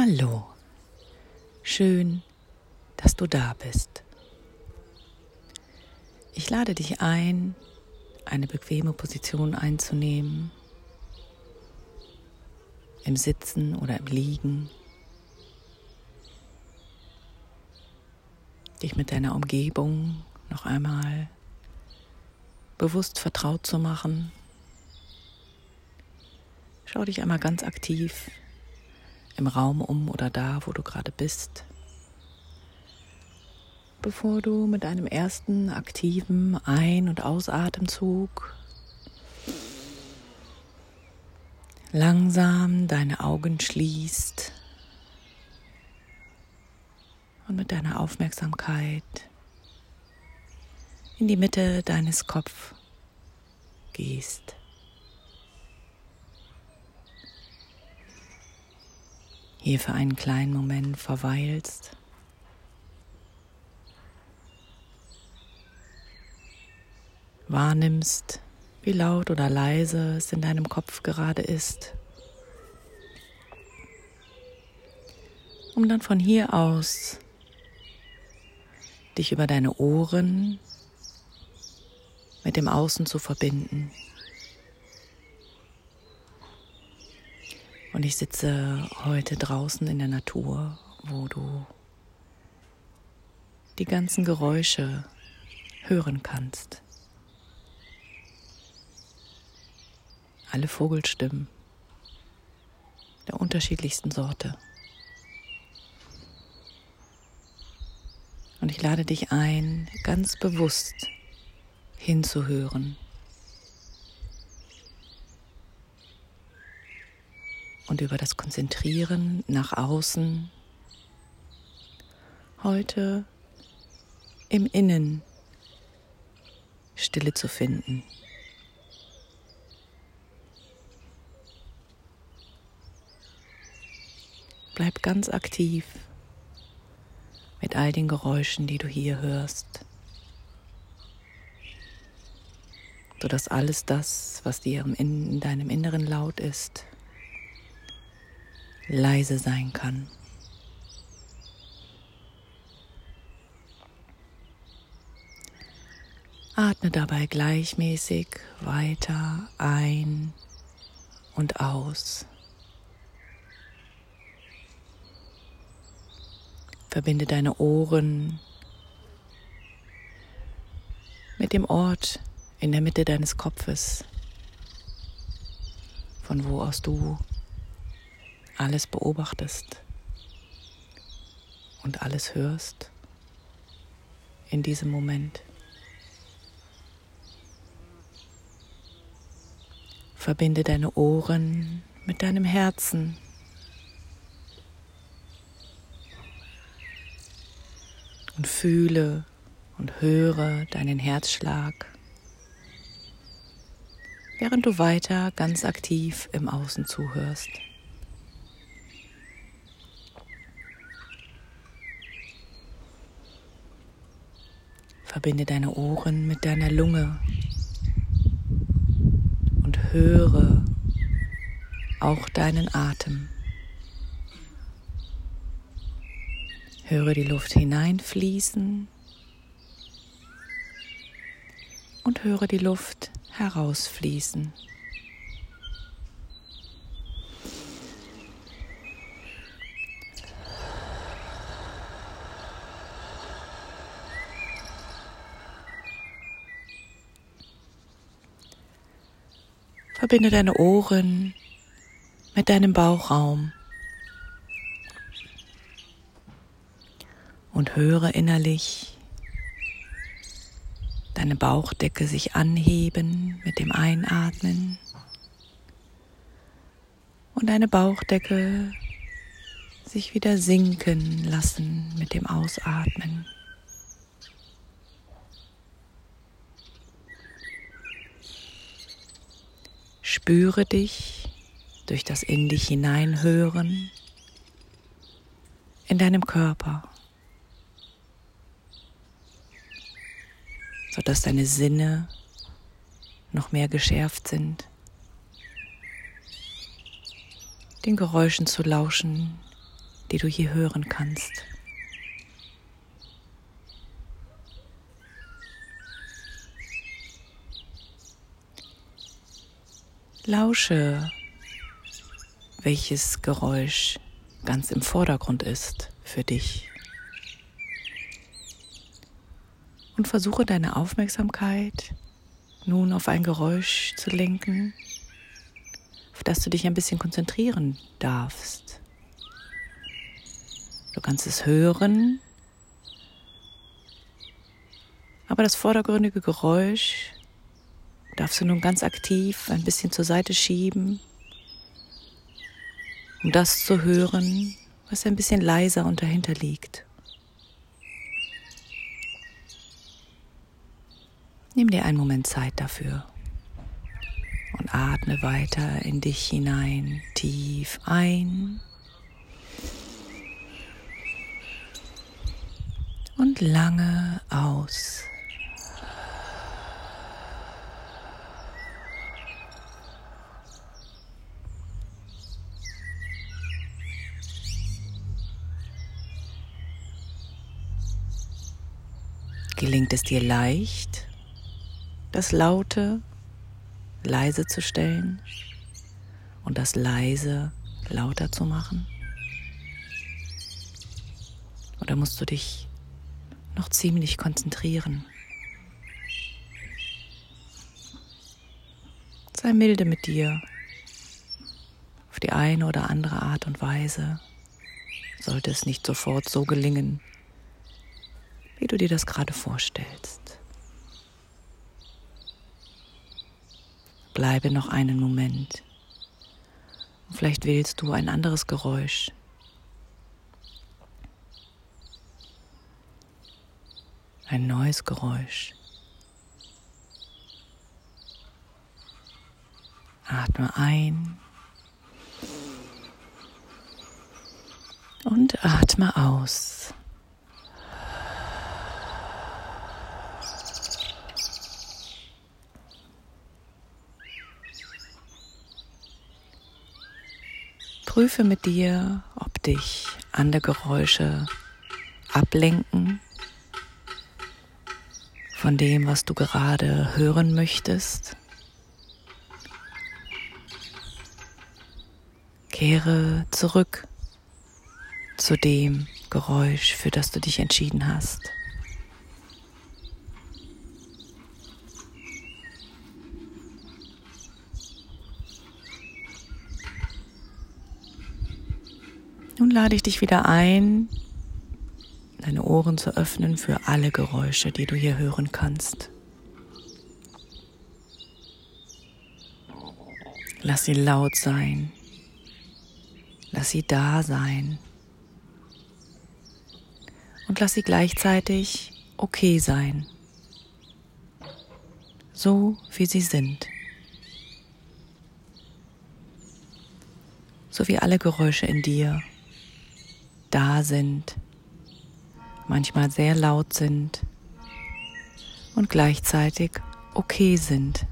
Hallo, schön, dass du da bist. Ich lade dich ein, eine bequeme Position einzunehmen, im Sitzen oder im Liegen, dich mit deiner Umgebung noch einmal bewusst vertraut zu machen. Schau dich einmal ganz aktiv im Raum um oder da, wo du gerade bist, bevor du mit einem ersten aktiven Ein- und Ausatemzug langsam deine Augen schließt und mit deiner Aufmerksamkeit in die Mitte deines Kopf gehst. Hier für einen kleinen Moment verweilst. Wahrnimmst, wie laut oder leise es in deinem Kopf gerade ist. Um dann von hier aus dich über deine Ohren mit dem Außen zu verbinden. Und ich sitze heute draußen in der Natur, wo du die ganzen Geräusche hören kannst. Alle Vogelstimmen der unterschiedlichsten Sorte. Und ich lade dich ein, ganz bewusst hinzuhören und über das Konzentrieren nach außen heute im Innen Stille zu finden. Bleib ganz aktiv mit all den Geräuschen, die du hier hörst, sodass alles das, was dir in deinem Inneren laut ist, leise sein kann. Atme dabei gleichmäßig weiter ein und aus. Verbinde deine Ohren mit dem Ort in der Mitte deines Kopfes, von wo aus du alles beobachtest und alles hörst in diesem Moment. Verbinde deine Ohren mit deinem Herzen. Und fühle und höre deinen Herzschlag, während du weiter ganz aktiv im Außen zuhörst. Verbinde deine Ohren mit deiner Lunge und höre auch deinen Atem. Höre die Luft hineinfließen und höre die Luft herausfließen. Verbinde deine Ohren mit deinem Bauchraum und höre innerlich deine Bauchdecke sich anheben mit dem Einatmen und deine Bauchdecke sich wieder sinken lassen mit dem Ausatmen. Spüre dich durch das in dich hineinhören in deinem Körper, sodass deine Sinne noch mehr geschärft sind, den Geräuschen zu lauschen, die du hier hören kannst. Lausche, welches Geräusch ganz im Vordergrund ist für dich. Und versuche deine Aufmerksamkeit nun auf ein Geräusch zu lenken, auf das du dich ein bisschen konzentrieren darfst. Du kannst es hören, aber das vordergründige Geräusch darfst du nun ganz aktiv ein bisschen zur Seite schieben, um das zu hören, was ein bisschen leiser und dahinter liegt. Nimm dir einen Moment Zeit dafür und atme weiter in dich hinein, tief ein und lange aus. Gelingt es dir leicht, das Laute leise zu stellen und das Leise lauter zu machen? Oder musst du dich noch ziemlich konzentrieren? Sei milde mit dir. Auf die eine oder andere Art und Weise sollte es nicht sofort so gelingen, wie du dir das gerade vorstellst. Bleibe noch einen Moment. vielleicht wählst du ein anderes Geräusch. Ein neues Geräusch. Atme ein und atme aus. Prüfe mit dir, ob dich andere Geräusche ablenken von dem, was du gerade hören möchtest. Kehre zurück zu dem Geräusch, für das du dich entschieden hast. Nun lade ich dich wieder ein, deine Ohren zu öffnen für alle Geräusche, die du hier hören kannst. Lass sie laut sein. Lass sie da sein. Und lass sie gleichzeitig okay sein. So wie sie sind. So wie alle Geräusche in dir da sind, manchmal sehr laut sind und gleichzeitig okay sind,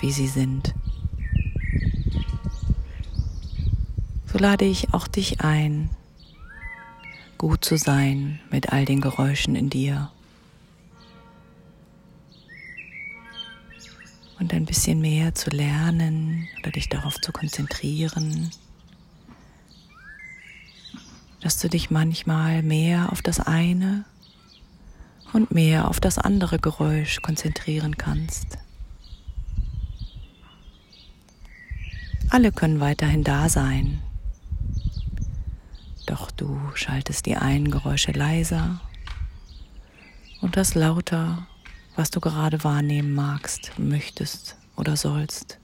wie sie sind. So lade ich auch dich ein, gut zu sein mit all den Geräuschen in dir. Und ein bisschen mehr zu lernen oder dich darauf zu konzentrieren, dass du dich manchmal mehr auf das eine und mehr auf das andere Geräusch konzentrieren kannst. Alle können weiterhin da sein, doch du schaltest die einen Geräusche leiser und das lauter, was du gerade wahrnehmen magst, möchtest oder sollst.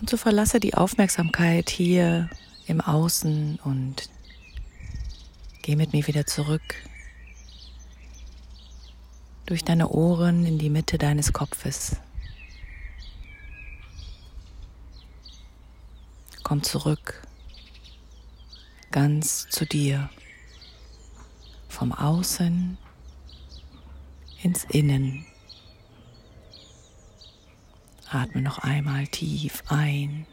Und so verlasse die Aufmerksamkeit hier im Außen und geh mit mir wieder zurück durch deine Ohren in die Mitte deines Kopfes. Komm zurück, ganz zu dir, vom Außen ins Innen. Atme noch einmal tief ein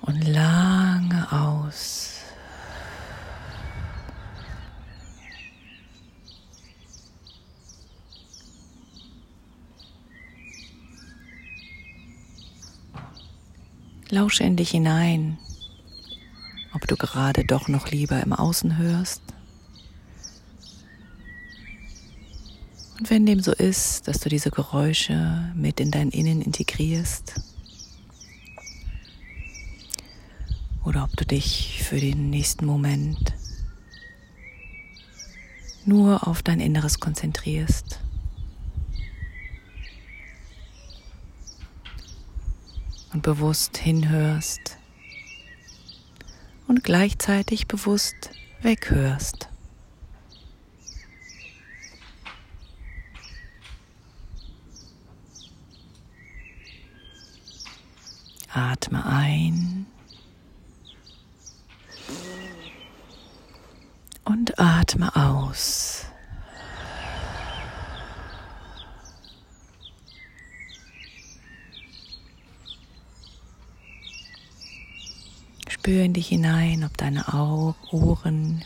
und lange aus. Lausche in dich hinein, ob du gerade doch noch lieber im Außen hörst. Und wenn dem so ist, dass du diese Geräusche mit in dein Innen integrierst, oder ob du dich für den nächsten Moment nur auf dein Inneres konzentrierst. und bewusst hinhörst und gleichzeitig bewusst weghörst. Atme ein und atme aus. Spür in dich hinein, ob deine Ohren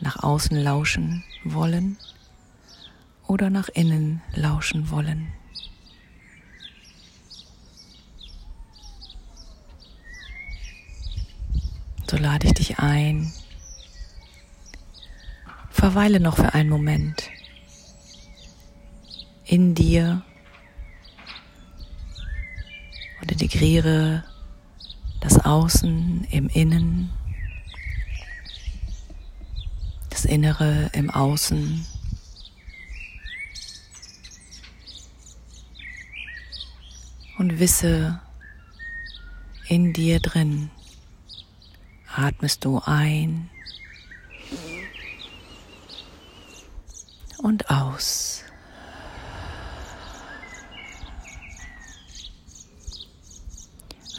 nach außen lauschen wollen oder nach innen lauschen wollen. So lade ich dich ein. Verweile noch für einen Moment in dir und integriere das Außen im Innen, das Innere im Außen. Und wisse, in dir drin atmest du ein und aus.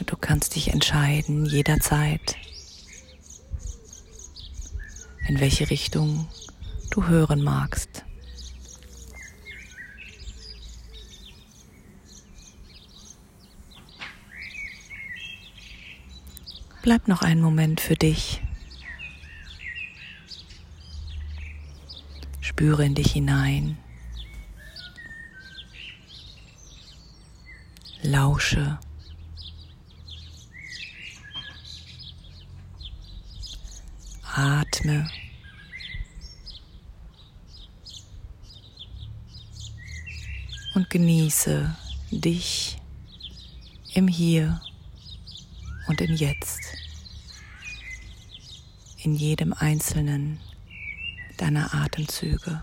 Du kannst dich entscheiden jederzeit, in welche Richtung du hören magst. Bleib noch einen Moment für dich. Spüre in dich hinein. Lausche. Atme. Und genieße dich im Hier und im Jetzt, in jedem einzelnen deiner Atemzüge.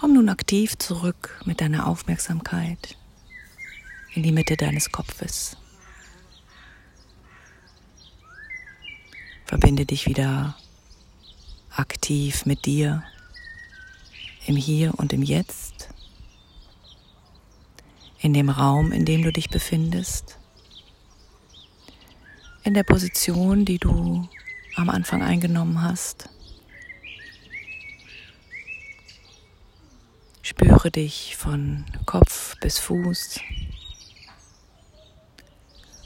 Komm nun aktiv zurück mit deiner Aufmerksamkeit in die Mitte deines Kopfes. Verbinde dich wieder aktiv mit dir im Hier und im Jetzt, in dem Raum, in dem du dich befindest, in der Position, die du am Anfang eingenommen hast. Spüre dich von Kopf bis Fuß,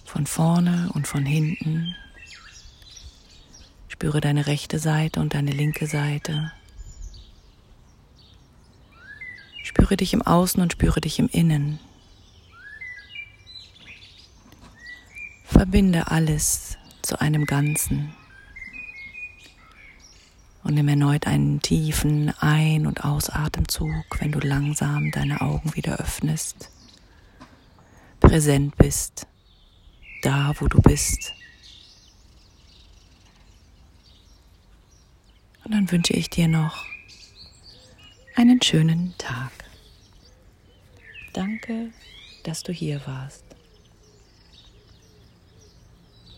von vorne und von hinten. Spüre deine rechte Seite und deine linke Seite. Spüre dich im Außen und spüre dich im Innen. Verbinde alles zu einem Ganzen und nimm erneut einen tiefen Ein- und Ausatemzug, wenn du langsam deine Augen wieder öffnest, präsent bist, da wo du bist. Und dann wünsche ich dir noch einen schönen Tag. Danke, dass du hier warst.